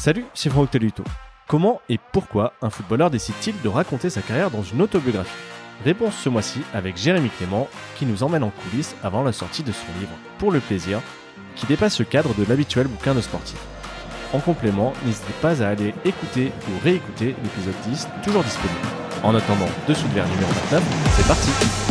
Salut, c'est Franck Teluto. Comment et pourquoi un footballeur décide-t-il de raconter sa carrière dans une autobiographie? Réponse ce mois-ci avec Jérémy Clément qui nous emmène en coulisses avant la sortie de son livre Pour le plaisir, qui dépasse le cadre de l'habituel bouquin de sportif. En complément, n'hésitez pas à aller écouter ou réécouter l'épisode 10, toujours disponible. En attendant, dessous de verre numéro 29, c'est parti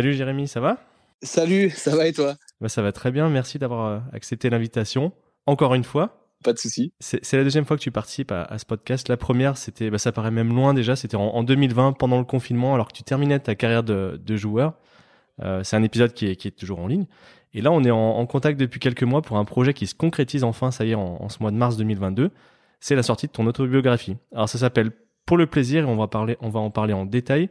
Salut Jérémy, ça va? Salut, ça va et toi? Bah, Ça va très bien, merci d'avoir euh, accepté l'invitation. Encore une fois. Pas de souci. C'est la deuxième fois que tu participes à, ce podcast. La première, c'était, bah, ça paraît même loin déjà, c'était en, 2020, pendant le confinement, alors que tu terminais ta carrière de, joueur. Euh, c'est un épisode qui est, toujours en ligne. Et là, on est en, contact depuis quelques mois pour un projet qui se concrétise enfin, ça y est, en, ce mois de mars 2022. C'est la sortie de ton autobiographie. Alors ça s'appelle Pour le plaisir et on va, parler, on va en parler en détail.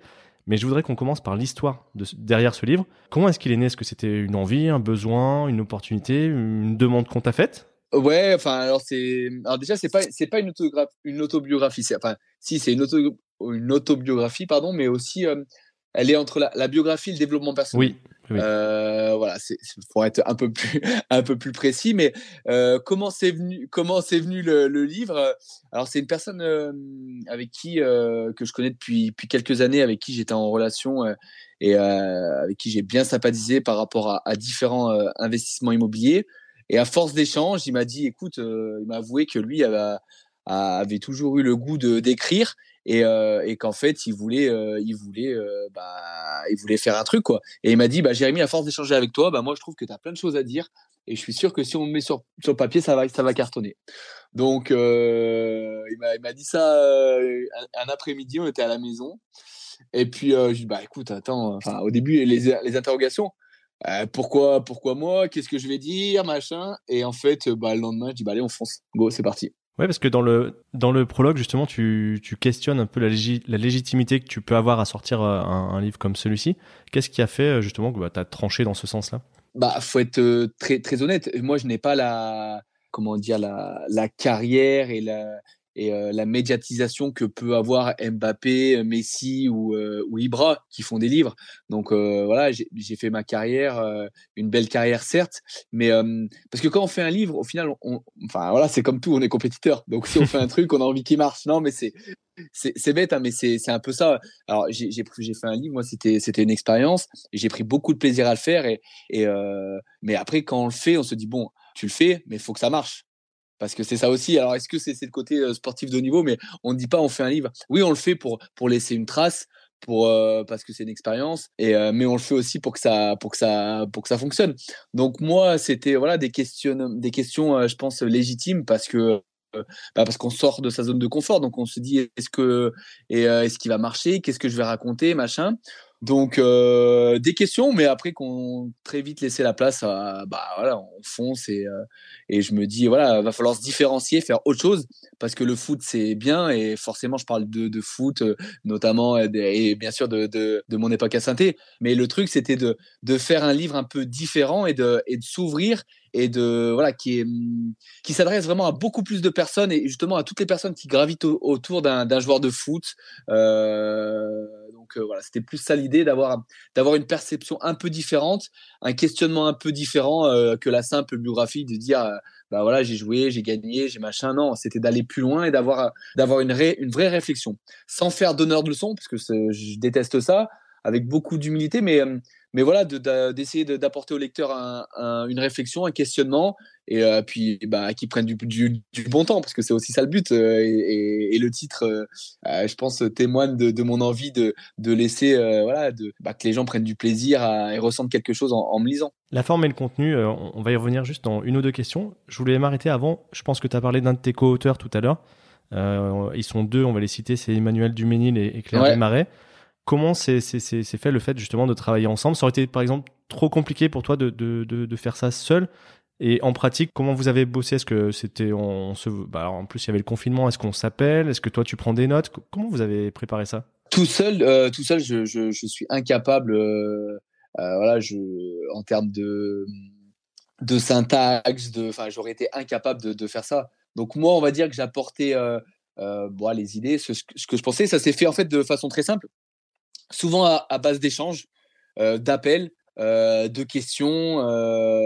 Mais je voudrais qu'on commence par l'histoire de, derrière ce livre. Comment est-ce qu'il est né? Est-ce que c'était une envie, un besoin, une opportunité, une demande qu'on t'a faite? Ouais, enfin alors c'est alors déjà c'est pas c'est pas une autobiographie, une autobiographie, c'est enfin si c'est une une autobiographie pardon, mais aussi euh, elle est entre la, biographie et le développement personnel. Oui. Euh, voilà, c'est pour être un peu plus un peu plus précis, mais euh, comment c'est venu comment c'est venu le, livre? Alors c'est une personne euh, avec qui que je connais depuis depuis quelques années, avec qui j'étais en relation et avec qui j'ai bien sympathisé par rapport à, différents investissements immobiliers. Et à force d'échanges, il m'a dit, écoute, il m'a avoué que lui avait, avait toujours eu le goût de d'écrire et, euh, et qu'en fait il voulait euh, il voulait euh, bah, il voulait faire un truc quoi. Et il m'a dit bah Jérémy à force d'échanger avec toi bah moi je trouve que tu as plein de choses à dire. Et je suis sûr que si on me met sur sur papier ça va ça va cartonner. Donc il m'a dit ça un, après-midi on était à la maison. Et puis je dis bah écoute attends enfin au début les, les interrogations pourquoi pourquoi moi qu'est-ce que je vais dire machin. Et en fait bah le lendemain je dis bah allez on fonce. Go c'est parti Ouais, parce que dans le, dans le prologue, justement, tu, tu questionnes un peu la, la, légitimité que tu peux avoir à sortir euh, un, livre comme celui-ci. Qu'est-ce qui a fait, euh, justement, que bah, tu as tranché dans ce sens-là? Bah, faut être euh, très, très honnête. Moi, je n'ai pas la, comment dire, la, la carrière et la, et euh, la médiatisation que peut avoir Mbappé, Messi ou, euh, ou Ibra qui font des livres. Donc euh, voilà, j'ai fait ma carrière, une belle carrière certes, mais parce que quand on fait un livre, au final, on, enfin voilà, c'est comme tout, on est compétiteur. Donc si on fait un truc, on a envie qu'il marche. Non, mais c'est c'est bête, hein, mais c'est un peu ça. Alors j'ai fait un livre, moi c'était c'était une expérience, j'ai pris beaucoup de plaisir à le faire et, et mais après quand on le fait, on se dit bon, tu le fais, mais il faut que ça marche parce que c'est ça aussi. Alors, est-ce que c'est le côté euh, sportif de niveau? Mais on ne dit pas on fait un livre. Oui, on le fait pour, pour laisser une trace, pour, euh, parce que c'est une expérience, et, euh, mais on le fait aussi pour que ça, pour que ça, pour que ça fonctionne. Donc, moi, c'était voilà, des, questions, des questions, je pense, légitimes parce que. Bah parce qu'on sort de sa zone de confort, donc on se dit est-ce que et est-ce qu'il va marcher, qu'est-ce que je vais raconter, machin. Donc euh, des questions, mais après qu'on très vite laissé la place à bah voilà, on fonce et euh, et je me dis voilà, va falloir se différencier, faire autre chose parce que le foot c'est bien et forcément je parle de, de foot euh, notamment et, bien sûr de, de, de mon époque à saint mais le truc c'était de de faire un livre un peu différent et de et de s'ouvrir et de voilà qui est qui s'adresse vraiment à beaucoup plus de personnes et justement à toutes les personnes qui gravitent autour d'un joueur de foot. Euh, donc euh, voilà, c'était plus ça l'idée d'avoir d'avoir une perception un peu différente, un questionnement un peu différent euh, que la simple biographie de dire bah voilà j'ai joué, j'ai gagné, j'ai machin. Non, c'était d'aller plus loin et d'avoir d'avoir une, une vraie réflexion, sans faire d'honneur de leçon parce que je déteste ça, avec beaucoup d'humilité, mais mais voilà, d'essayer d'apporter au lecteur une réflexion, un questionnement, et euh, puis bah, qu'ils prennent du, du, bon temps, parce que c'est aussi ça le but. Euh, et, le titre, euh, je pense, témoigne de, mon envie de, de laisser, voilà, de, bah, que les gens prennent du plaisir et ressentent quelque chose en, me lisant. La forme et le contenu, on va y revenir juste dans une ou deux questions. Je voulais m'arrêter avant, je pense que tu as parlé d'un de tes co-auteurs tout à l'heure. ils sont deux, on va les citer, c'est Emmanuel Duménil et, Claire Desmarais comment c'est fait le fait justement de travailler ensemble Ça aurait été par exemple trop compliqué pour toi de, faire ça seul et en pratique, comment vous avez bossé? Est-ce que c'était on se bah, en plus il y avait le confinement, est-ce qu'on s'appelle? Est-ce que toi tu prends des notes? Comment vous avez préparé ça? Tout seul, euh, tout seul, je, suis incapable. Euh, euh, voilà, en termes de syntaxe, de, enfin, j'aurais été incapable de, faire ça. Donc moi, on va dire que j'apportais bon, les idées, ce, ce, que je pensais. Ça s'est fait en fait de façon très simple, souvent à, base d'échanges, d'appels. Euh, de questions. Euh,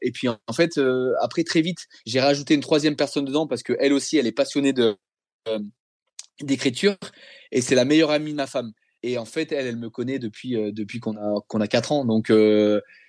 et puis en fait, euh, après très vite, j'ai rajouté une troisième personne dedans parce que elle aussi, elle est passionnée d'écriture et c'est la meilleure amie de ma femme. Et en fait, elle, elle me connaît depuis depuis qu'on a qu'on a quatre ans. Donc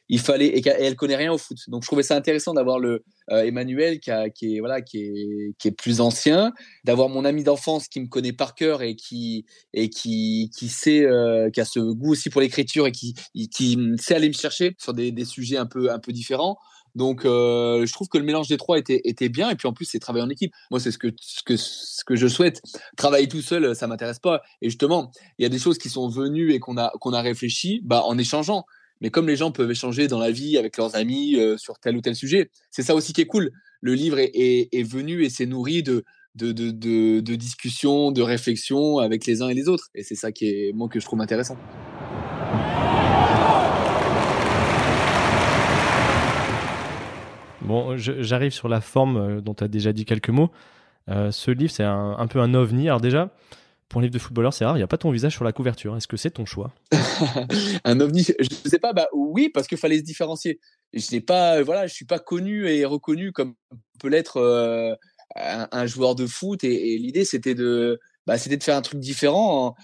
il fallait et, elle connaît rien au foot. Donc je trouvais ça intéressant d'avoir le euh, Emmanuel qui, qui est voilà qui est qui est plus ancien, d'avoir mon ami d'enfance qui me connaît par cœur et qui et qui qui sait euh, qui a ce goût aussi pour l'écriture et qui qui sait aller me chercher sur des, des sujets un peu un peu différents. Donc, euh, je trouve que le mélange des trois était, était bien. Et puis en plus, c'est travailler en équipe. Moi, c'est ce que, ce, que, ce que je souhaite. Travailler tout seul, ça m'intéresse pas. Et justement, il y a des choses qui sont venues et qu'on a, qu'on a réfléchi bah, en échangeant. Mais comme les gens peuvent échanger dans la vie avec leurs amis euh, sur tel ou tel sujet, c'est ça aussi qui est cool. Le livre est, est, venu et s'est nourri de, de, de, de, discussions, de réflexions avec les uns et les autres. Et c'est ça qui est, moi, que je trouve intéressant. J'arrive sur la forme euh, dont tu as déjà dit quelques mots. Euh, ce livre, c'est un, peu un ovni. Alors déjà, pour un livre de footballeur, c'est rare, il n'y a pas ton visage sur la couverture. Est-ce que c'est ton choix? Un ovni, je ne sais pas, bah oui, parce qu'il fallait se différencier. Je ne pas, voilà, suis pas connu et reconnu comme peut l'être euh, un, joueur de foot. Et, l'idée, c'était de, bah, de faire un truc différent, en,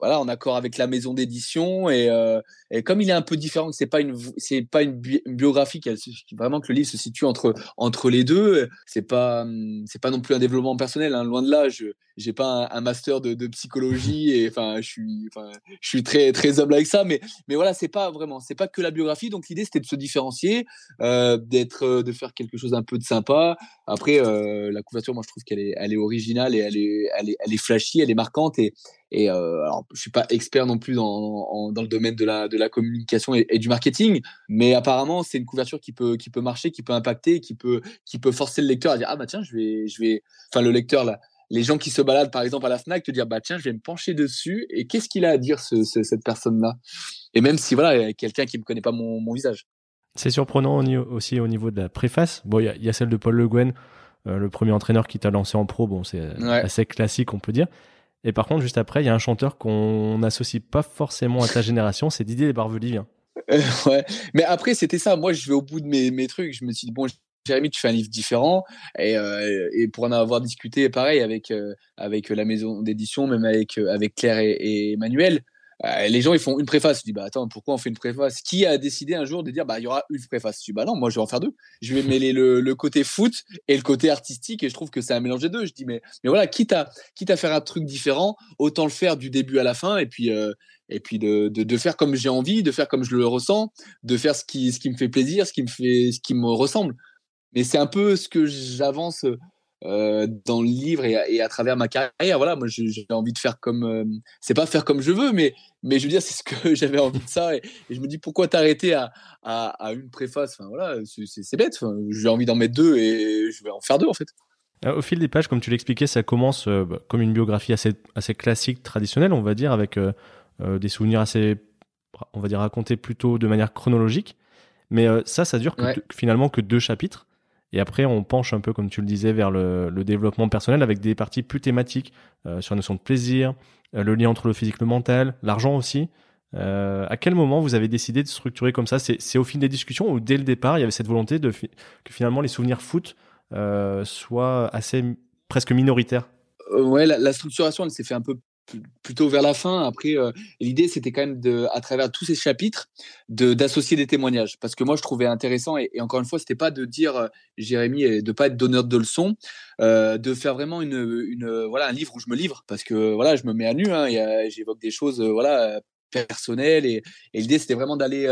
voilà, en accord avec la maison d'édition. Et, euh, et, comme il est un peu différent, que c'est pas une, c'est pas une, biographie, vraiment que le livre se situe entre entre les deux. C'est pas, c'est pas non plus un développement personnel. Hein, loin de là, je j'ai pas un, master de, de, psychologie et enfin, je suis, je suis très très humble avec ça. Mais mais voilà, c'est pas vraiment, c'est pas que la biographie. Donc l'idée, c'était de se différencier, euh, d'être, euh, de faire quelque chose un peu de sympa. Après, euh, la couverture, moi, je trouve qu'elle est, elle est originale et elle est, elle est, elle est flashy, elle est marquante et et alors, je suis pas expert non plus dans, dans le domaine de la, la communication et, du marketing, mais apparemment c'est une couverture qui peut, qui peut marcher, qui peut impacter, qui peut, qui peut forcer le lecteur à dire ah bah tiens je vais, je vais, enfin le lecteur là, les gens qui se baladent par exemple à la Fnac te dire bah tiens je vais me pencher dessus et qu'est-ce qu'il a à dire ce, cette personne là et même si voilà quelqu'un qui me connaît pas mon, mon visage. C'est surprenant aussi au niveau de la préface. Bon, il y, y, a celle de Paul Le Guen, euh, le premier entraîneur qui t'a lancé en pro. Bon, c'est assez classique, on peut dire. Et par contre, juste après, il y a un chanteur qu'on n'associe pas forcément à ta génération, c'est Didier Barbelivien. Euh, ouais, mais après, c'était ça. Moi, je vais au bout de mes, trucs. Je me suis dit, bon, Jérémy, tu fais un livre différent. Et, euh, pour en avoir discuté, pareil, avec, euh, avec la maison d'édition, même avec, avec Claire et, et Emmanuel, euh, les gens ils font une préface. Je dis bah attends pourquoi on fait une préface? Qui a décidé un jour de dire bah il y aura une préface? Je dis bah non moi je vais en faire deux. Je vais mêler le, le, côté foot et le côté artistique et je trouve que c'est un mélange des deux. Je dis mais mais voilà quitte à quitte à faire un truc différent autant le faire du début à la fin et puis euh, et puis de, de, de faire comme j'ai envie, de faire comme je le ressens, de faire ce qui ce qui me fait plaisir, ce qui me fait ce qui me ressemble. Mais c'est un peu ce que j'avance euh, dans le livre et à, travers ma carrière. Voilà, moi j'ai envie de faire comme, euh, c'est pas faire comme je veux, mais mais je veux dire c'est ce que j'avais envie de ça et, je me dis pourquoi t'arrêter à, à, à, une préface? Enfin voilà, c'est bête. j'ai envie d'en mettre deux et je vais en faire deux en fait. Euh, au fil des pages, comme tu l'expliquais, ça commence bah, comme une biographie assez, assez classique, traditionnelle, on va dire, avec des souvenirs assez, on va dire, racontés plutôt de manière chronologique. Mais ça, ça dure finalement que deux chapitres. Et après, on penche un peu, comme tu le disais, vers le, développement personnel avec des parties plus thématiques euh, sur la notion de plaisir, euh, le lien entre le physique et le mental, l'argent aussi. Euh, à quel moment vous avez décidé de structurer comme ça? C'est au fil des discussions ou dès le départ, il y avait cette volonté que finalement les souvenirs foot soient assez presque minoritaires? Ouais, la, la structuration, elle s'est fait un peu plutôt vers la fin. Après, euh, l'idée, c'était quand même, de, à travers tous ces chapitres, d'associer des témoignages. Parce que moi, je trouvais intéressant, et, encore une fois, c'était pas de dire, euh, Jérémy, et de pas être donneur de leçons, euh, de faire vraiment une, une, voilà, un livre où je me livre. Parce que voilà, je me mets à nu, hein, j'évoque des choses voilà, personnelles. Et, et l'idée, c'était vraiment d'aller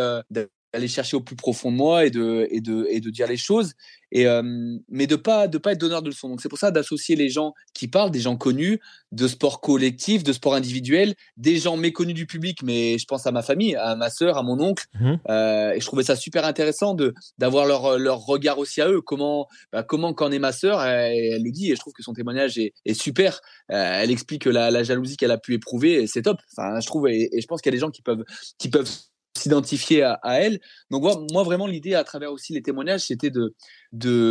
aller chercher au plus profond de moi et de, et de, et de dire les choses. Et, euh, mais de pas de pas être donneur de leçons. Donc c'est pour ça d'associer les gens qui parlent, des gens connus, de sport collectif, de sport individuel, des gens méconnus du public, mais je pense à ma famille, à ma sœur, à mon oncle. Mmh. Euh, et je trouvais ça super intéressant de d'avoir leur, leur regard aussi à eux. Comment bah, comment qu'en est ma sœur, elle, le dit et je trouve que son témoignage est, est super. Euh, elle explique la, la jalousie qu'elle a pu éprouver, c'est top. Enfin, je trouve et, et je pense qu'il y a des gens qui peuvent qui peuvent s'identifier à, elle. Donc moi, vraiment l'idée à travers aussi les témoignages, c'était de,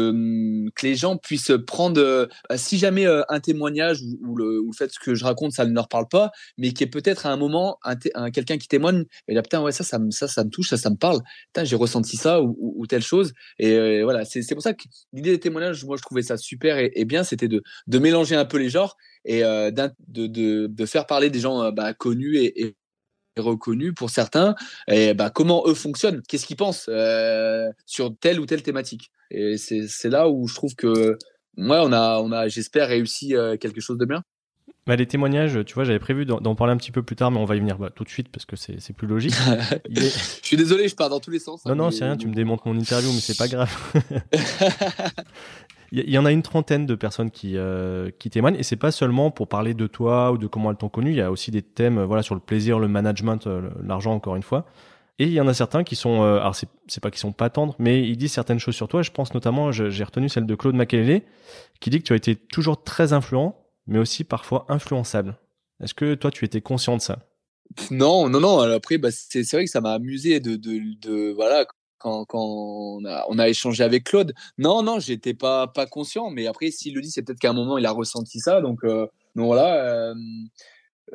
hum, que les gens puissent prendre, euh, si jamais euh, un témoignage ou, le, fait que je raconte ça ne leur parle pas, mais qui est peut-être à un moment un, quelqu'un qui témoigne et là putain ouais ça ça me ça me touche ça ça me parle, j'ai ressenti ça ou, telle chose. Et euh, voilà c'est pour ça que l'idée des témoignages moi je trouvais ça super et, bien. C'était de, mélanger un peu les genres et de, de, de, faire parler des gens bah, connus et reconnu pour certains. Et bah, comment eux fonctionnent? Qu'est-ce qu'ils pensent euh, sur telle ou telle thématique? Et c'est là où je trouve que moi, on a, on a j'espère, réussi euh, quelque chose de bien. Bah, les témoignages, tu vois, j'avais prévu d'en parler un petit peu plus tard, mais on va y venir bah, tout de suite parce que c'est plus logique. Je suis désolé, je pars dans tous les sens. Hein, non, non, c'est rien, tu me démontres mon interview, mais c'est pas grave. Il y, en a une trentaine de personnes qui, euh, qui témoignent, et c'est pas seulement pour parler de toi ou de comment elles t'ont connu, il y a aussi des thèmes voilà, sur le plaisir, le management, euh, l'argent, encore une fois. Et il y en a certains qui sont, euh, alors c'est pas qu'ils sont pas tendres, mais ils disent certaines choses sur toi. Je pense notamment, j'ai retenu celle de Claude Makelele, qui dit que tu as été toujours très influent, mais aussi parfois influençable. Est-ce que toi, tu étais conscient de ça? Non, non, non. Après, bah, c'est vrai que ça m'a amusé de, de, de, voilà, quand, on, a, échangé avec Claude. Non, non, j'étais pas pas conscient, mais après, s'il le dit, c'est peut-être qu'à un moment il a ressenti ça. Donc, euh, voilà. Euh,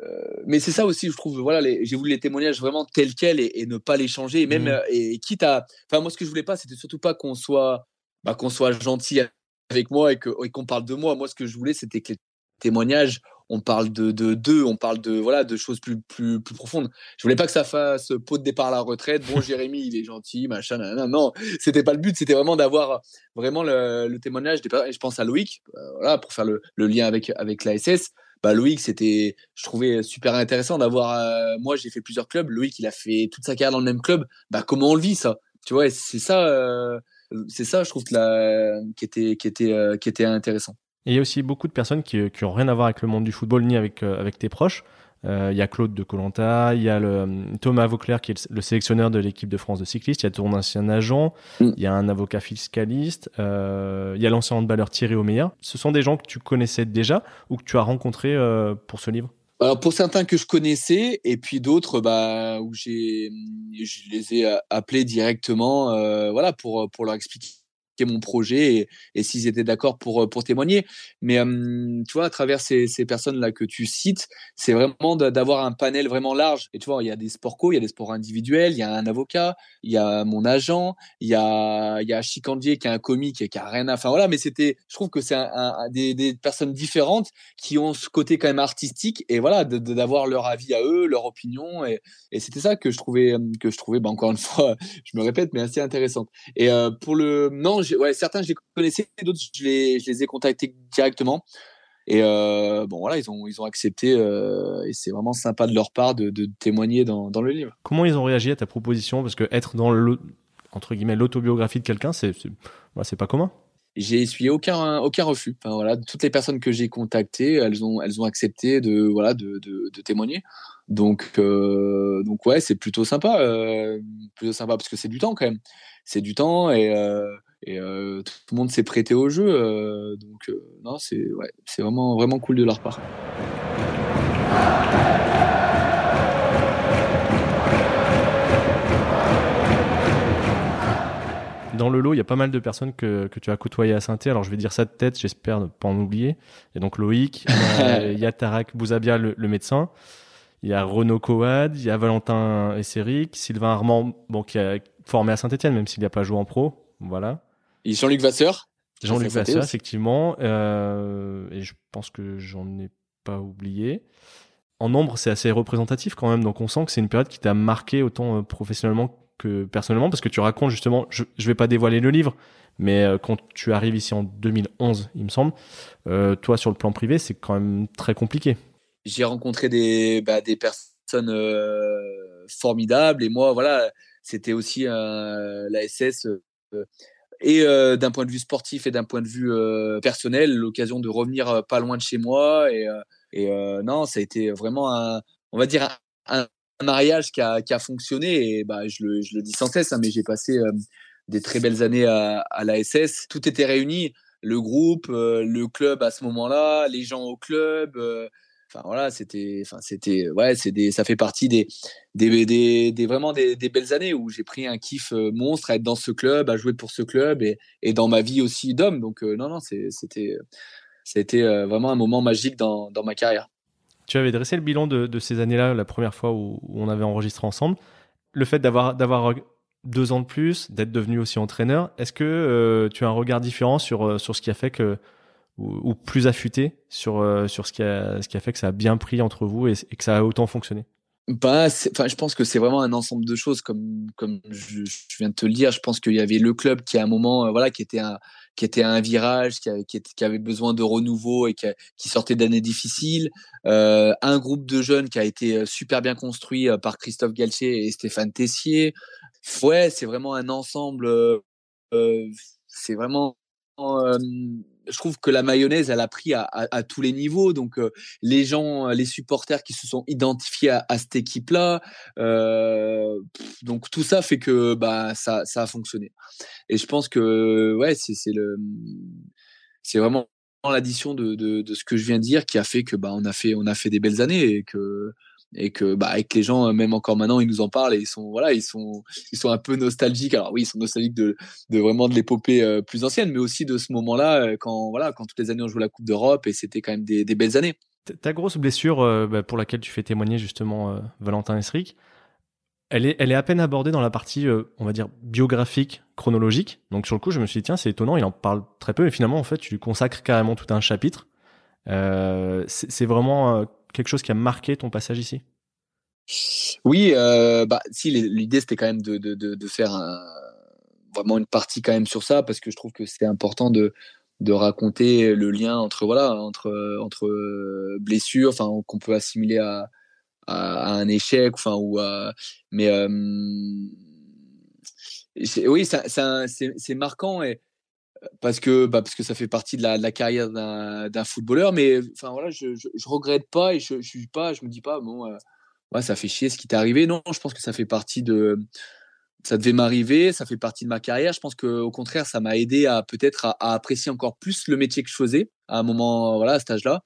euh, mais c'est ça aussi, je trouve. Voilà, j'ai voulu les témoignages vraiment tels quels et, ne pas les changer. Et même mmh. et, quitte à, enfin, moi, ce que je voulais pas, c'était surtout pas qu'on soit, bah, qu'on soit gentil avec moi et qu'on parle de moi. Moi, ce que je voulais, c'était que les témoignages on parle de d'eux, on parle de voilà de choses plus plus profondes. Je voulais pas que ça fasse pot de départ à la retraite. Bon, Jérémy, il est gentil, machin. Non, non, c'était pas le but. C'était vraiment d'avoir vraiment le, témoignage des Je pense à Loïc, euh, voilà, pour faire le, lien avec avec la SS. Bah, Loïc, c'était, je trouvais super intéressant d'avoir. Euh, moi, j'ai fait plusieurs clubs. Loïc, il a fait toute sa carrière dans le même club. Bah, comment on le vit ça? Tu vois, c'est ça, euh, c'est ça, je trouve qui était qui était qui était intéressant. Et il y a aussi beaucoup de personnes qui n'ont rien à voir avec le monde du football ni avec, euh, avec tes proches. Euh, il y a Claude de Colanta, il y a le, euh, Thomas Vauclair qui est le, sélectionneur de l'équipe de France de cyclistes, il y a ton ancien agent, mm. il y a un avocat fiscaliste, il y a l'ancien handballeur Thierry Omeyer. Ce sont des gens que tu connaissais déjà ou que tu as rencontrés pour ce livre? Alors pour certains que je connaissais et puis d'autres bah, où j'ai je les ai appelés directement voilà pour pour leur expliquer mon projet et, s'ils étaient d'accord pour, euh, pour témoigner. Mais tu vois, à travers ces, ces personnes-là que tu cites, c'est vraiment d'avoir un panel vraiment large. Et tu vois, il y a des sports co, il y a des sports individuels, il y a un avocat, il y a mon agent, il y a, y a Chicandier qui est un comique et qui a rien à. Enfin voilà, mais c'était, je trouve que c'est des, personnes différentes qui ont ce côté quand même artistique et voilà, d'avoir leur avis à eux, leur opinion. Et, et c'était ça que je trouvais, que je trouvais, bah, encore une fois, je me répète, mais assez intéressante. Et euh, pour le, non, ouais, certains je les connaissais, d'autres je les, je les ai contactés directement. Et euh, bon voilà, ils ont ils ont accepté euh, et c'est vraiment sympa de leur part de, de témoigner dans, dans, le livre. Comment ils ont réagi à ta proposition? Parce que être dans le entre guillemets l'autobiographie de quelqu'un, c'est c'est pas commun. J'ai essuyé aucun aucun refus. Enfin, voilà, toutes les personnes que j'ai contactées, elles ont elles ont accepté de voilà de, de, de témoigner. Donc euh, donc ouais, c'est plutôt sympa, plutôt sympa parce que c'est du temps quand même. C'est du temps et et euh, tout le monde s'est prêté au jeu. Euh, donc euh, non, c'est ouais, c'est vraiment vraiment cool de leur part. Dans le lot, il y a pas mal de personnes que, que tu as côtoyées à saint Alors je vais dire ça de tête, j'espère ne pas en oublier. Il y a donc Loïc, il y a Tarak Bouzabia, le, médecin. Il y a Renaud Coad, il y a Valentin Esseric, Sylvain Armand, bon, qui a formé à Saint-Etienne, même s'il n'y a pas joué en pro. Voilà. Et Jean-Luc Vasseur? Jean-Luc Vasseur, effectivement. Euh, et je pense que j'en ai pas oublié. En nombre, c'est assez représentatif quand même. Donc on sent que c'est une période qui t'a marqué autant euh, professionnellement que personnellement, parce que tu racontes justement, je, je vais pas dévoiler le livre, mais euh, quand tu arrives ici en 2011, il me semble, euh, toi sur le plan privé, c'est quand même très compliqué. J'ai rencontré des, bah, des personnes euh, formidables et moi, voilà, c'était aussi la SS et d'un point de vue sportif et d'un point de vue personnel, l'occasion de revenir pas loin de chez moi. Et, et non, ça a été vraiment un, on va dire un, mariage qui a, qui a, fonctionné. Et bah, je le, je le dis sans cesse, hein, mais j'ai passé des très belles années à, à la SS. Tout était réuni, le groupe, le club à ce moment-là, les gens au club. Enfin voilà, c'était, enfin c'était, ouais, c'est des, ça fait partie des, des, des, vraiment des, belles années où j'ai pris un kiff monstre à être dans ce club, à jouer pour ce club et, dans ma vie aussi d'homme. Donc non non, c'était, c'était vraiment un moment magique dans, ma carrière. Tu avais dressé le bilan de, ces années-là, la première fois où, on avait enregistré ensemble. Le fait d'avoir, d'avoir deux ans de plus, d'être devenu aussi entraîneur, est-ce que tu as un regard différent sur, sur ce qui a fait que ou, plus affûté sur, euh, sur ce, qui a, ce qui a fait que ça a bien pris entre vous et, que ça a autant fonctionné? Bah, enfin, je pense que c'est vraiment un ensemble de choses, comme comme je, viens de te le dire. Je pense qu'il y avait le club qui à un moment, euh, voilà, qui était un qui était un virage, qui, avait, qui, avait besoin de renouveau et qui, qui sortait d'années difficiles. Euh, un groupe de jeunes qui a été super bien construit par Christophe Galtier et Stéphane Tessier. Ouais, c'est vraiment un ensemble. c'est vraiment je trouve que la mayonnaise, elle a pris à, tous les niveaux. Donc, euh, les gens, les supporters qui se sont identifiés à, cette équipe-là. Euh, donc, tout ça fait que bah, ça, ça a fonctionné. Et je pense que ouais, c'est le, c'est vraiment l'addition de, de, de, ce que je viens de dire qui a fait que bah, on a fait, on a fait des belles années et que et que bah avec les gens même encore maintenant ils nous en parlent et ils sont voilà ils sont ils sont un peu nostalgiques alors oui ils sont nostalgiques de, de vraiment de l'épopée euh, plus ancienne mais aussi de ce moment là euh, quand voilà quand toutes les années on joue la coupe d'Europe et c'était quand même des, belles années ta grosse blessure euh, bah, pour laquelle tu fais témoigner justement Valentin Esric elle est, elle est à peine abordée dans la partie, on va dire, biographique, chronologique. Donc sur le coup, je me suis dit, tiens, c'est étonnant, il en parle très peu, et finalement, en fait, tu lui consacres carrément tout un chapitre. c'est vraiment quelque chose qui a marqué ton passage ici? Oui, euh, bah, si l'idée c'était quand même de, de, de, faire vraiment une partie quand même sur ça parce que je trouve que c'est important de, de raconter le lien entre voilà entre entre blessures, qu'on peut assimiler à, à, un échec, enfin ou mais euh, oui, c'est marquant parce que bah, parce que ça fait partie de la, carrière d'un footballeur mais enfin voilà je, je, regrette pas et je, je suis pas je me dis pas bon euh, ouais ça fait chier ce qui t'est arrivé. Non je pense que ça fait partie de ça devait m'arriver ça fait partie de ma carrière. Je pense que au contraire ça m'a aidé à peut-être à, apprécier encore plus le métier que je faisais à un moment voilà à cet âge là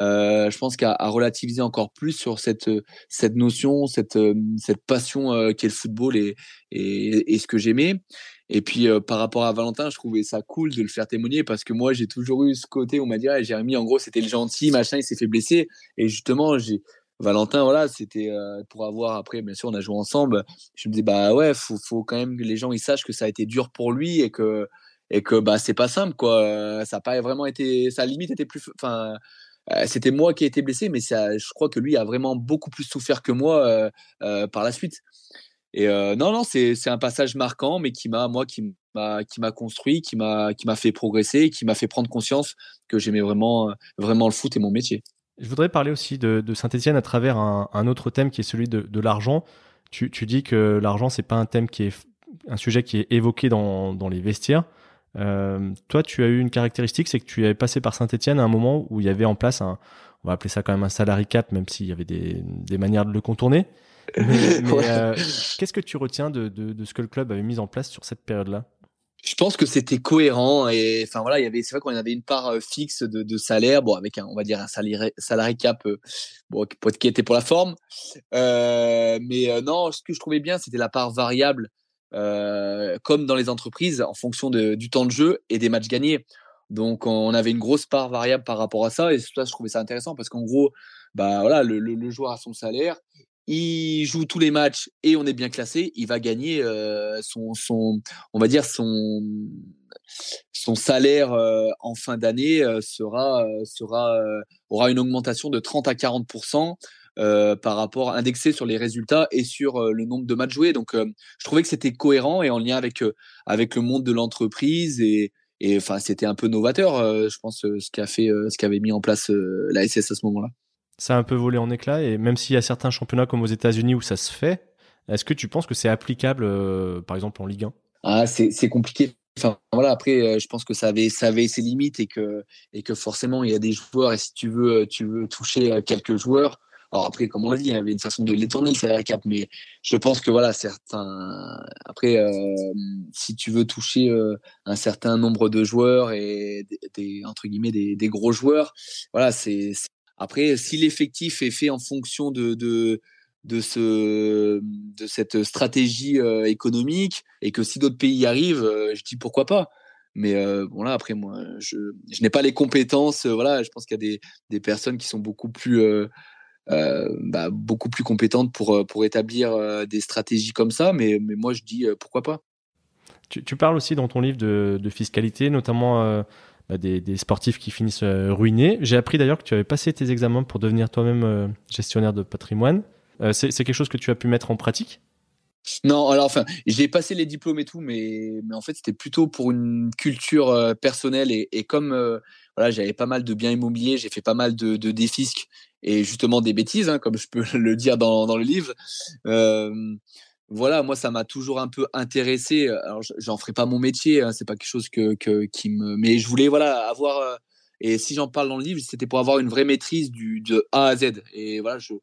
euh, je pense qu'à relativiser encore plus sur cette cette notion cette cette passion euh, qu'est le football et, et ce que j'aimais et puis euh, par rapport à Valentin, je trouvais ça cool de le faire témoigner parce que moi j'ai toujours eu ce côté où on m'a dit ah, Jérémy en gros c'était le gentil machin il s'est fait blesser. Et justement Valentin voilà c'était euh, pour avoir après bien sûr on a joué ensemble. Je me dis bah ouais faut faut quand même que les gens ils sachent que ça a été dur pour lui et que et que bah c'est pas simple quoi. Ça a pas vraiment été ça limite était plus enfin euh, c'était moi qui ai été blessé mais ça je crois que lui a vraiment beaucoup plus souffert que moi par la suite et euh, non, non, c'est un passage marquant, mais qui m'a, moi, qui m'a, construit, qui m'a, fait progresser, qui m'a fait prendre conscience que j'aimais vraiment, vraiment le foot et mon métier. Je voudrais parler aussi de, Saint-Etienne à travers un, autre thème qui est celui de, l'argent. Tu, dis que l'argent, c'est pas un thème qui est un sujet qui est évoqué dans, les vestiaires. Euh, toi, tu as eu une caractéristique, c'est que tu avais passé par Saint-Etienne à un moment où il y avait en place un, on va appeler ça quand même un salary cap, même s'il y avait des manières de le contourner. Euh, qu'est-ce que tu retiens de, de, ce que le club avait mis en place sur cette période-là? Je pense que c'était cohérent et enfin voilà il y avait c'est vrai qu'on avait une part euh, fixe de, de, salaire bon avec un on va dire un salarié salarié cap euh, bon qui était pour la forme. Euh, mais non ce que je trouvais bien c'était la part variable euh, comme dans les entreprises en fonction de, du temps de jeu et des matchs gagnés. Donc on avait une grosse part variable par rapport à ça et ça je trouvais ça intéressant parce qu'en gros bah voilà le, le, le joueur a son salaire il joue tous les matchs et on est bien classé, il va gagner euh, son, on va dire son, son salaire euh, en fin d'année euh, sera, sera, aura une augmentation de 30 à 40% par rapport indexé sur les résultats et sur le nombre de matchs joués. Donc, je trouvais que c'était cohérent et en lien avec avec le monde de l'entreprise et et c'était un peu novateur, je pense, ce qu'a fait, ce qu'avait mis en place la SS à ce moment-là ça a un peu volé en éclats. Et même s'il y a certains championnats comme aux États-Unis où ça se fait, Est-ce que tu penses que c'est applicable, par exemple, en Ligue 1 ah, c'est compliqué. Voilà, après, je pense que ça avait, ça avait ses limites et que, et que forcément, il y a des joueurs et si tu veux, tu veux toucher quelques joueurs, alors après, comme on l'a dit, il y avait une façon de les tourner, le cap, mais je pense que voilà, certains. Après, euh, si tu veux toucher euh, un certain nombre de joueurs et des, entre guillemets des, des gros joueurs, voilà, c'est. Après, si l'effectif est fait en fonction de, de de ce de cette stratégie euh, économique et que si d'autres pays y arrivent, je dis pourquoi pas. Mais bon là après moi je, je n'ai pas les compétences. voilà, je pense qu'il y a des, des personnes qui sont beaucoup plus euh, bah, beaucoup plus compétente pour, euh, pour établir euh, des stratégies comme ça. Mais, mais moi, je dis pourquoi pas. Tu, parles aussi dans ton livre de fiscalité, notamment bah, des, des, sportifs qui finissent ruinés. J'ai appris d'ailleurs que tu avais passé tes examens pour devenir toi-même gestionnaire de patrimoine. c'est quelque chose que tu as pu mettre en pratique? Non, alors enfin, j'ai passé les diplômes et tout, mais, mais en fait, c'était plutôt pour une culture personnelle et, et comme voilà, j'avais pas mal de biens immobiliers, j'ai fait pas mal de, de défisques et justement des bêtises, hein, comme je peux le dire dans, dans le livre. Euh, voilà, moi ça m'a toujours un peu intéressé. Alors j'en ferai pas mon métier, hein, c'est pas quelque chose que, que, qui me. Mais je voulais voilà avoir. Et si j'en parle dans le livre, c'était pour avoir une vraie maîtrise du de A à Z. Et voilà, je.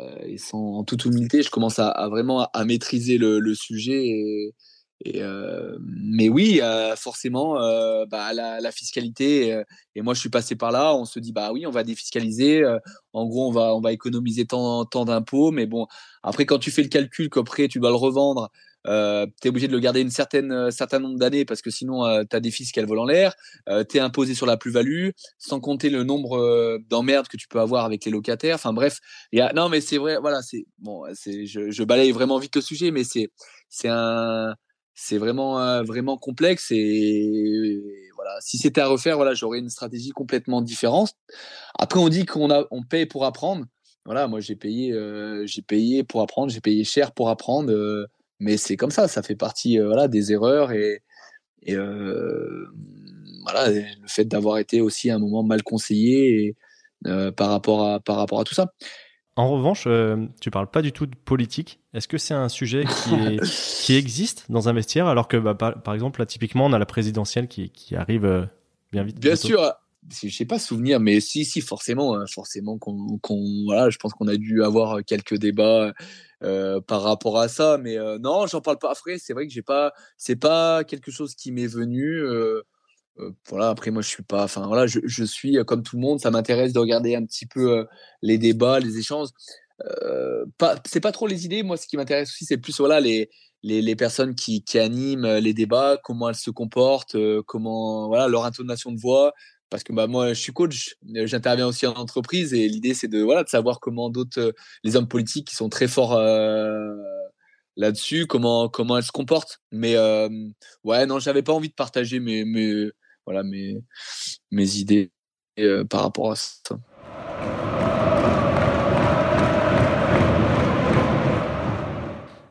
Euh, et sans, en toute humilité, je commence à, vraiment à, maîtriser le, sujet et, et euh, mais oui, euh, forcément, euh, bah, la, la, fiscalité. Euh, et moi, je suis passé par là. On se dit, bah oui, on va défiscaliser. Euh, en gros, on va, on va économiser tant, tant d'impôts. Mais bon, après, quand tu fais le calcul qu'après tu dois le revendre, euh, tu es obligé de le garder une certaine certain nombre d'années parce que sinon, tu as des fiscs qui volent en l'air. tu es imposé sur la plus-value, sans compter le nombre d'emmerdes que tu peux avoir avec les locataires. Enfin bref, y a, non, mais c'est vrai. Voilà, c'est bon. C'est, je, je balaye vraiment vite le sujet, mais c'est, c'est un c'est vraiment euh, vraiment complexe et, voilà. Si c'était à refaire voilà j'aurais une stratégie complètement différente. Après on dit qu'on a on paye pour apprendre. Voilà moi j'ai payé euh, j'ai payé pour apprendre j'ai payé cher pour apprendre euh, mais c'est comme ça. Ça fait partie voilà des erreurs et, et voilà le fait d'avoir été aussi à un moment mal conseillé par rapport à par rapport à tout ça en revanche, euh, tu parles pas du tout de politique. Est-ce que c'est un sujet qui, qui, existe dans un vestiaire alors que, bah, par, exemple, là, typiquement, on a la présidentielle qui, qui arrive euh, bien vite Bien sûr. Je sais pas souvenir, mais si, si, forcément, hein, forcément qu'on, voilà, je pense qu'on a dû avoir quelques débats euh, par rapport à ça, mais non, j'en parle pas. Après, c'est vrai que j'ai pas, c'est pas quelque chose qui m'est venu. Euh, voilà, après moi je suis pas, enfin voilà, je, je, suis euh, comme tout le monde, ça m'intéresse de regarder un petit peu euh, les débats, les échanges. Euh, pas, c'est pas trop les idées, moi ce qui m'intéresse aussi c'est plus voilà les, les, personnes qui, qui, animent les débats, comment elles se comportent, comment voilà leur intonation de voix. Parce que bah, moi, je suis coach, j'interviens aussi en entreprise et l'idée, c'est de, voilà, de savoir comment d'autres, les hommes politiques qui sont très forts là-dessus, comment, comment elles se comportent. Mais ouais, non, j'avais pas envie de partager mes, voilà mes, idées euh, par rapport à ça.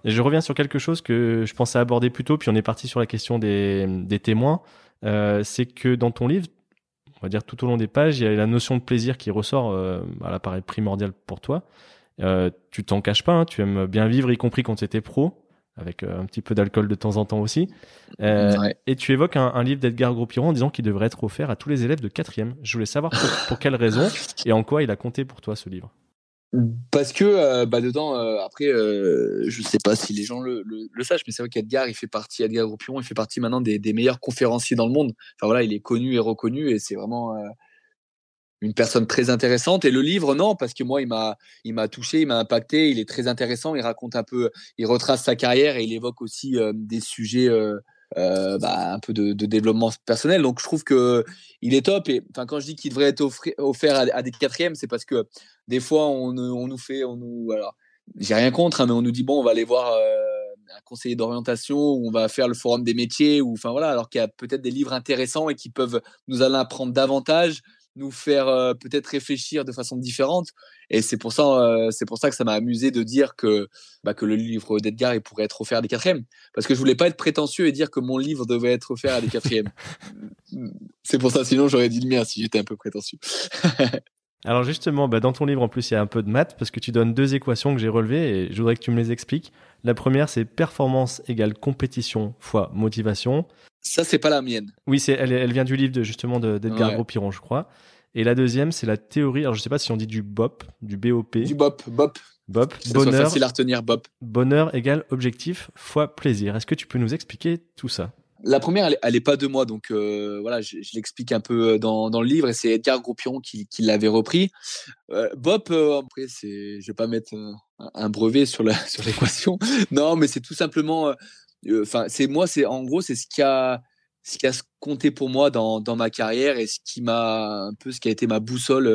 Je reviens sur quelque chose que je pensais aborder plus tôt, puis on est parti sur la question des, témoins. Euh, c'est que dans ton livre, on va dire tout au long des pages, il y a la notion de plaisir qui ressort, euh, elle paraît primordiale pour toi. Euh, tu t'en caches pas, hein, tu aimes bien vivre, y compris quand tu étais pro avec euh, un petit peu d'alcool de temps en temps aussi. Euh, et tu évoques un, livre d'Edgar Gros-Piron en disant qu'il devrait être offert à tous les élèves de quatrième. Je voulais savoir pour, quelle raison et en quoi il a compté pour toi ce livre. Parce que euh, bah dedans, après, je sais pas si les gens le, le, sachent, mais c'est vrai qu'Edgar, il fait partie, Edgar il fait partie maintenant des, des, meilleurs conférenciers dans le monde. Enfin voilà, il est connu et reconnu et c'est vraiment une personne très intéressante. Et le livre, non, parce que moi, il m'a, il m'a touché, il m'a impacté. Il est très intéressant. Il raconte un peu, il retrace sa carrière et il évoque aussi euh, des sujets, euh, euh, bah, un peu de, développement personnel. Donc, je trouve que il est top. Et enfin, quand je dis qu'il devrait être offert à, des quatrièmes, c'est parce que des fois, on, on nous fait, on nous, alors, j'ai rien contre, hein, mais on nous dit bon, on va aller voir un conseiller d'orientation on va faire le forum des métiers ou enfin voilà, alors qu'il y a peut-être des livres intéressants et qui peuvent nous en apprendre davantage nous faire euh, peut-être réfléchir de façon différente. Et c'est pour ça, euh, c'est pour ça que ça m'a amusé de dire que, bah, que le livre d'Edgar il pourrait être offert à des quatrièmes, parce que je voulais pas être prétentieux et dire que mon livre devait être offert à des quatrièmes. c'est pour ça, sinon j'aurais dit le mien si j'étais un peu prétentieux. Alors justement, bah, dans ton livre, en plus, il y a un peu de maths parce que tu donnes deux équations que j'ai relevées et je voudrais que tu me les expliques. La première, c'est performance égale compétition fois motivation. Ça, c'est pas la mienne. Oui, c'est, elle, vient du livre de, justement d'Edgar Gros-Piron, je crois. Et la deuxième, c'est la théorie. Alors, je sais pas si on dit du BOP, du BOP. Du BOP, BOP. BOP. bonheur. facile à retenir, BOP. Bonheur égale objectif fois plaisir. Est-ce que tu peux nous expliquer tout ça? La première, elle, n'est pas de moi, donc euh, voilà, je, l'explique un peu euh, dans, le livre et c'est Edgar Groupion qui, l'avait repris. Euh, Bob, après, c'est, je vais pas mettre un brevet sur la sur l'équation. non, mais c'est tout simplement, enfin, c'est moi, c'est en gros, c'est ce qui a ce qui a compté pour moi dans, dans ma carrière et ce qui m'a un peu ce qui a été ma boussole,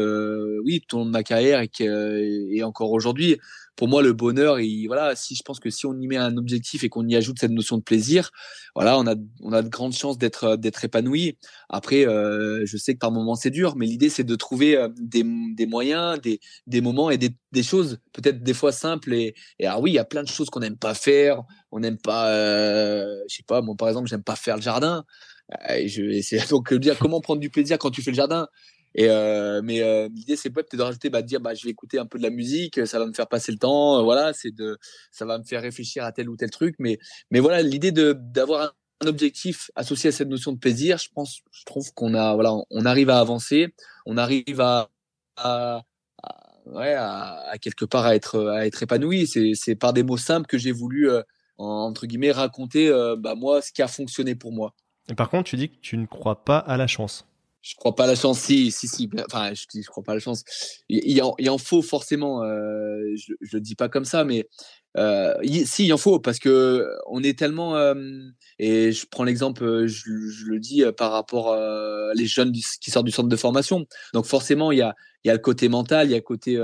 oui, tout au long de ma carrière et, et encore aujourd'hui pour moi, le bonheur, et voilà, si je pense que si on y met un objectif et qu'on y ajoute cette notion de plaisir, voilà, on a, on a de grandes chances d'être, euh, d'être épanoui. Après, euh, je sais que par moments c'est dur, mais l'idée c'est de trouver euh, des, des moyens, des, des moments et des, des choses peut-être des fois simples. Et, et alors oui, il y a plein de choses qu'on n'aime pas faire. On n'aime pas, euh, je sais pas, moi par exemple, j'aime pas faire le jardin. Et je, donc dire comment prendre du plaisir quand tu fais le jardin. Et euh, mais euh, l'idée c'est peut-être de rajouter, bah, de dire, bah, je vais écouter un peu de la musique, ça va me faire passer le temps, euh, voilà, c'est de, ça va me faire réfléchir à tel ou tel truc. Mais, mais voilà, l'idée de d'avoir un, objectif associé à cette notion de plaisir, je pense, je trouve qu'on a, voilà, on arrive à avancer, on arrive à, à, ouais, à, quelque part à être, à être épanoui. C'est par des mots simples que j'ai voulu entre guillemets raconter, bah, moi, ce qui a fonctionné pour moi. Et par contre, tu dis que tu ne crois pas à la chance je crois pas à la chance. Si, si, si. Enfin, je, je crois pas à la chance. Il, en, il en, faut forcément. Euh, je, je le dis pas comme ça, mais euh, si, il en faut parce que on est tellement. Euh, et je prends l'exemple, euh, je, le dis par rapport à les jeunes qui sortent du centre de formation. Donc forcément, il y a, il y a le côté mental, il y a le côté.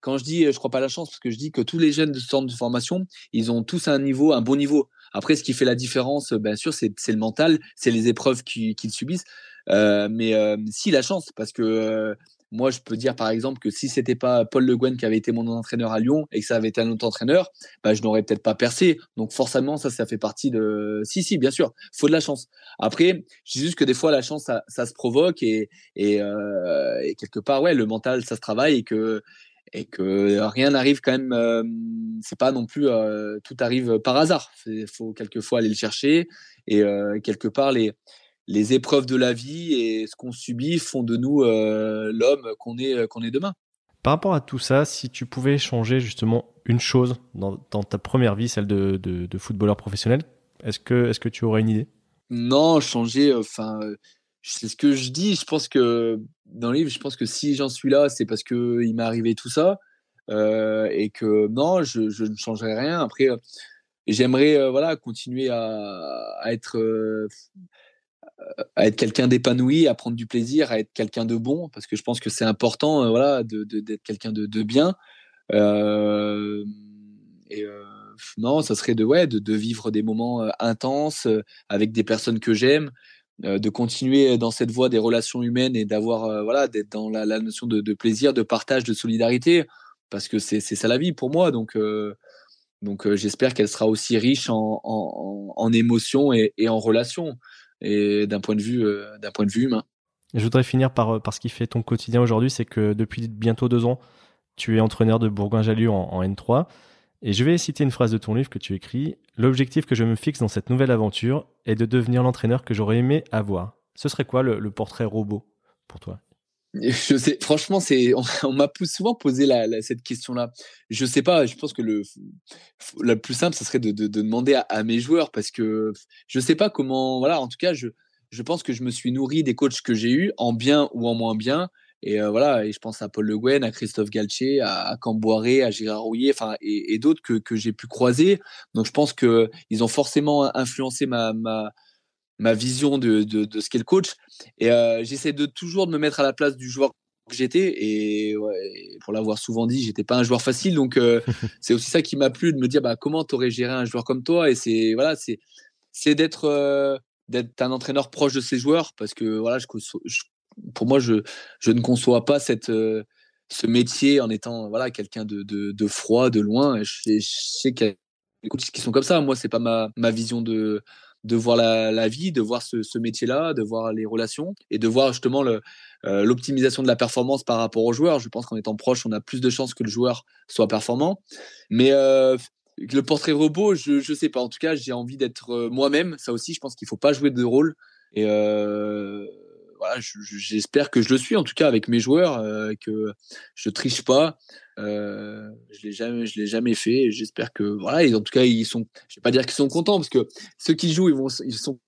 quand je dis, je crois pas à la chance, parce que je dis que tous les jeunes de centre de formation, ils ont tous un niveau, un bon niveau. Après, ce qui fait la différence, bien sûr, c'est le mental, c'est les épreuves qu'ils subissent. Euh, mais euh, si la chance, parce que euh, moi, je peux dire par exemple que si c'était pas Paul Le Guen qui avait été mon entraîneur à Lyon et que ça avait été un autre entraîneur, bah, je n'aurais peut-être pas percé. Donc forcément, ça, ça fait partie de. Si, si, bien sûr, faut de la chance. Après, je dis juste que des fois, la chance, ça, ça se provoque et, et, euh, et, quelque part, ouais, le mental, ça se travaille et que et que rien n'arrive quand même. Euh, c'est pas non plus euh, tout arrive par hasard. Il faut quelquefois aller le chercher et quelque part les les épreuves de la vie et ce qu'on subit font de nous euh, l'homme qu'on est, qu'on est demain. Par rapport à tout ça, si tu pouvais changer justement une chose dans, ta première vie, celle de, de, footballeur professionnel, est-ce que, est que tu aurais une idée? Non, changer, enfin, c'est ce que je dis. Je pense que dans le livre, je pense que si j'en suis là, c'est parce qu'il m'est arrivé tout ça. Euh, et que non, je, ne changerai rien. Après, j'aimerais euh, voilà continuer à, être à être quelqu'un d'épanoui, à prendre du plaisir, à être quelqu'un de bon, parce que je pense que c'est important, euh, voilà, d'être de, quelqu'un de, de, bien. Euh, et euh, non, ça serait de ouais, de, de vivre des moments euh, intenses euh, avec des personnes que j'aime, de continuer dans cette voie des relations humaines et d'avoir voilà, d'être dans la, notion de, plaisir, de partage, de solidarité, parce que c'est ça la vie pour moi. Donc donc j'espère qu'elle sera aussi riche en, émotions et, en relations et d'un point de vue euh, d'un point de vue humain. je voudrais finir par, euh, par ce qui fait ton quotidien aujourd'hui, c'est que depuis bientôt deux ans, tu es entraîneur de Bourgoin-Jallieu en, N3. Et je vais citer une phrase de ton livre que tu écris. L'objectif que je me fixe dans cette nouvelle aventure est de devenir l'entraîneur que j'aurais aimé avoir. Ce serait quoi le portrait robot pour toi? Je sais, franchement, c'est, on, m'a souvent posé la, cette question-là. Je sais pas, je pense que le, le plus simple, ce serait de, de, demander à, mes joueurs parce que je sais pas comment, voilà, en tout cas, je, je pense que je me suis nourri des coachs que j'ai eus, en bien ou en moins bien. Et euh, voilà, et je pense à Paul Le Guen, à Christophe Galtier, à, à Camboiré, à Gérard Rouillet, enfin, et, et d'autres que, que j'ai pu croiser. Donc, je pense que ils ont forcément influencé ma, ma, ma vision de, de, de ce qu'est le coach. Et euh, j'essaie de toujours de me mettre à la place du joueur que j'étais. Et ouais, pour l'avoir souvent dit, j'étais pas un joueur facile. Donc euh, c'est aussi ça qui m'a plu de me dire bah, comment t'aurais géré un joueur comme toi? Et c'est voilà, c'est c'est d'être euh, d'être un entraîneur proche de ses joueurs parce que voilà, je, pour moi, je ne conçois pas cette ce métier en étant voilà quelqu'un de, froid, de loin. je, je sais qu'il y a des coachs qui sont comme ça. Moi, c'est pas ma, vision de voir la, vie, de voir ce, métier-là, de voir les relations et de voir justement l'optimisation de la performance par rapport aux joueurs. Je pense qu'en étant proche, on a plus de chances que le joueur soit performant. Mais le portrait robot, je ne sais pas. En tout cas, j'ai envie d'être moi-même. Ça aussi, je pense qu'il ne faut pas jouer de rôle. Et voilà, j'espère que je le suis en tout cas avec mes joueurs, euh, que je triche pas. Euh, je l'ai jamais, je l'ai jamais fait. J'espère que voilà, en tout cas ils sont. Je vais pas dire qu'ils sont contents parce que ceux qui jouent, ils vont, ils sont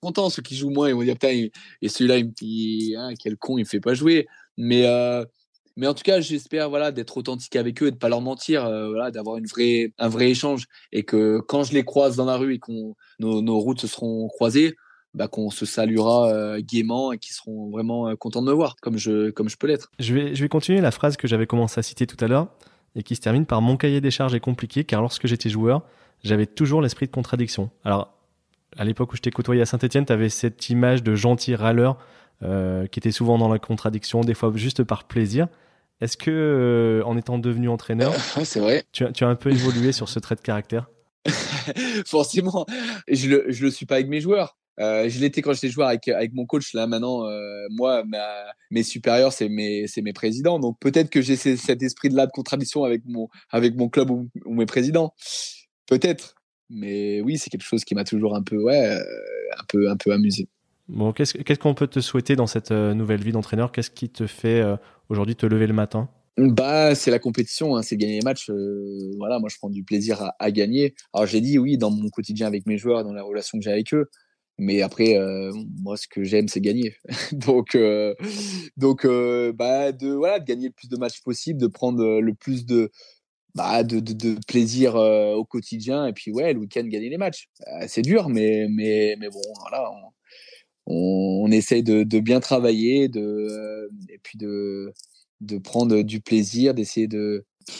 contents. Ceux qui jouent moins, ils vont dire putain, et celui-là, il ah, quel con, il me fait pas jouer. Mais euh, mais en tout cas, j'espère voilà d'être authentique avec eux et de pas leur mentir, voilà, d'avoir une vraie, un vrai échange et que quand je les croise dans la rue et qu'on nos routes se seront croisées, bah, qu'on se saluera euh, gaiement et qui seront vraiment euh, contents de me voir, comme je, comme je peux l'être. Je vais, je vais continuer la phrase que j'avais commencé à citer tout à l'heure et qui se termine par Mon cahier des charges est compliqué car lorsque j'étais joueur, j'avais toujours l'esprit de contradiction. Alors, à l'époque où je t'ai côtoyé à Saint-Etienne, tu avais cette image de gentil râleur euh, qui était souvent dans la contradiction, des fois juste par plaisir. Est-ce que, en étant devenu entraîneur, c'est vrai. Tu, tu, as un peu évolué sur ce trait de caractère? Forcément, je le, je le suis pas avec mes joueurs. Euh, je l'étais quand j'étais joueur avec, avec mon coach. Là, maintenant, euh, moi, mes supérieurs, c'est mes, mes présidents. Donc, peut-être que j'ai cet esprit-là de contradiction avec mon, avec mon club ou, mes présidents. Peut-être. Mais oui, c'est quelque chose qui m'a toujours un peu, ouais, euh, un peu, un peu amusé. Bon, qu'est-ce qu'on peut te souhaiter dans cette nouvelle vie d'entraîneur? Qu'est-ce qui te fait aujourd'hui te lever le matin? Bah, c'est la compétition, hein, c'est gagner les matchs. voilà, moi, je prends du plaisir à, gagner. Alors, j'ai dit oui, dans mon quotidien avec mes joueurs, dans la relation que j'ai avec eux. Mais après, euh, moi, ce que j'aime, c'est gagner. donc, euh, donc euh, bah, de, voilà, de gagner le plus de matchs possible, de prendre le plus de, bah, de, de, plaisir au quotidien. Et puis, ouais, le week-end, gagner les matchs. c'est dur, mais, mais, mais bon, voilà, on, on, essaye de, de, bien travailler de, et puis de, de prendre du plaisir, d'essayer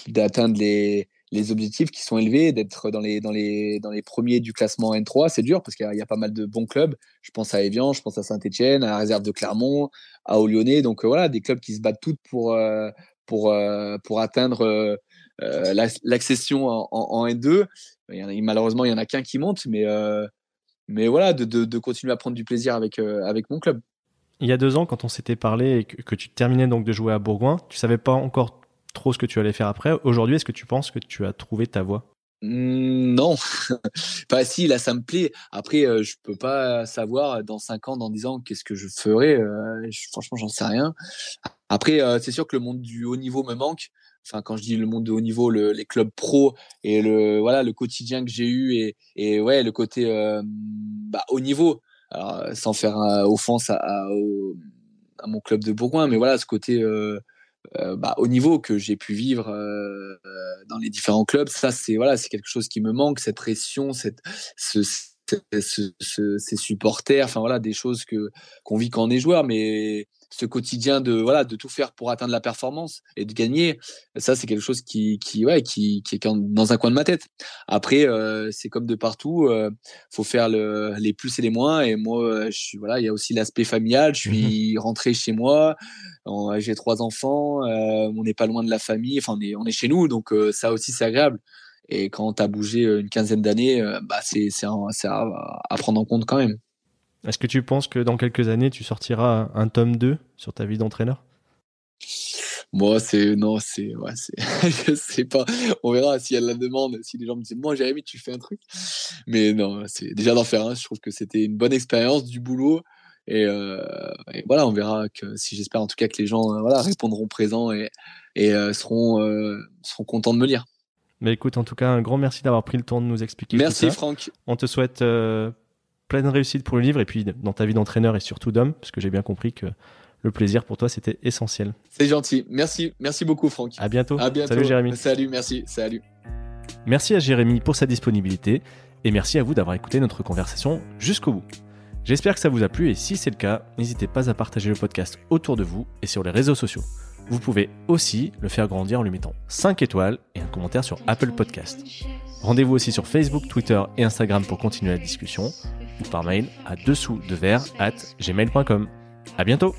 d'atteindre les les objectifs qui sont élevés, d'être dans les, premiers du classement N3, c'est dur parce qu'il y, a pas mal de bons clubs. Je pense à Evian, je pense à Saint-Etienne, à la réserve de Clermont, à Lyonnais. Donc euh, voilà, des clubs qui se battent toutes pour, euh, euh, atteindre l'accession en, en, N2. malheureusement, il n'y en a qu'un qui monte, mais, mais voilà, de, de, de, continuer à prendre du plaisir avec, avec mon club. Il y a deux ans, quand on s'était parlé et que, tu terminais donc de jouer à Bourgoin, tu savais pas encore trop ce que tu allais faire après. Aujourd'hui, est-ce que tu penses que tu as trouvé ta voie? Mmh, non, pas si là ça me plaît. Après, euh, je peux pas savoir dans 5 ans, dans 10 ans, qu'est-ce que je ferai. Euh, franchement, j'en sais rien. Après, euh, c'est sûr que le monde du haut niveau me manque. Enfin, quand je dis le monde du haut niveau, les clubs pro et le voilà le quotidien que j'ai eu et, ouais le côté bah, haut niveau. Alors, sans faire offense à, mon club de Bourgoin, mais voilà ce côté euh, bah, au niveau que j'ai pu vivre euh, euh, dans les différents clubs, ça c'est voilà, c'est quelque chose qui me manque, cette pression, cette, ce, ces supporters, enfin voilà, des choses que qu'on vit quand on est joueur, mais ce quotidien de voilà de tout faire pour atteindre la performance et de gagner ça c'est quelque chose qui qui ouais qui, qui est dans un coin de ma tête. Après euh, c'est comme de partout euh, faut faire le, les plus et les moins et moi je suis voilà il y a aussi l'aspect familial je suis rentré chez moi j'ai trois enfants euh, on n'est pas loin de la famille enfin on est on est chez nous donc euh, ça aussi c'est agréable et quand tu as bougé une quinzaine d'années bah c'est à, à prendre en compte quand même est-ce que tu penses que dans quelques années, tu sortiras un tome 2 sur ta vie d'entraîneur? Moi, c'est. Non, c'est. Ouais, je sais pas. On verra si elle la demande, si les gens me disent Moi, Jérémy, tu fais un truc? Mais non, c'est déjà d'en faire un. Je trouve que c'était une bonne expérience, du boulot. Et, euh, voilà, on verra que si j'espère en tout cas que les gens euh, voilà, répondront présents et, et euh, seront, seront contents de me lire. Mais écoute, en tout cas, un grand merci d'avoir pris le temps de nous expliquer. Merci, tout ça. Franck. On te souhaite pleine réussite pour le livre et puis dans ta vie d'entraîneur et surtout d'homme, parce que j'ai bien compris que le plaisir pour toi c'était essentiel. C'est gentil. Merci, merci beaucoup Franck. À bientôt. À bientôt. Salut Jérémy. Salut, merci. Salut. Merci à Jérémy pour sa disponibilité et merci à vous d'avoir écouté notre conversation jusqu'au bout. J'espère que ça vous a plu et si c'est le cas, n'hésitez pas à partager le podcast autour de vous et sur les réseaux sociaux. Vous pouvez aussi le faire grandir en lui mettant 5 étoiles et un commentaire sur Apple Podcast. Rendez-vous aussi sur Facebook, Twitter et Instagram pour continuer la discussion ou par mail à dessous de verre at gmail.com. À bientôt!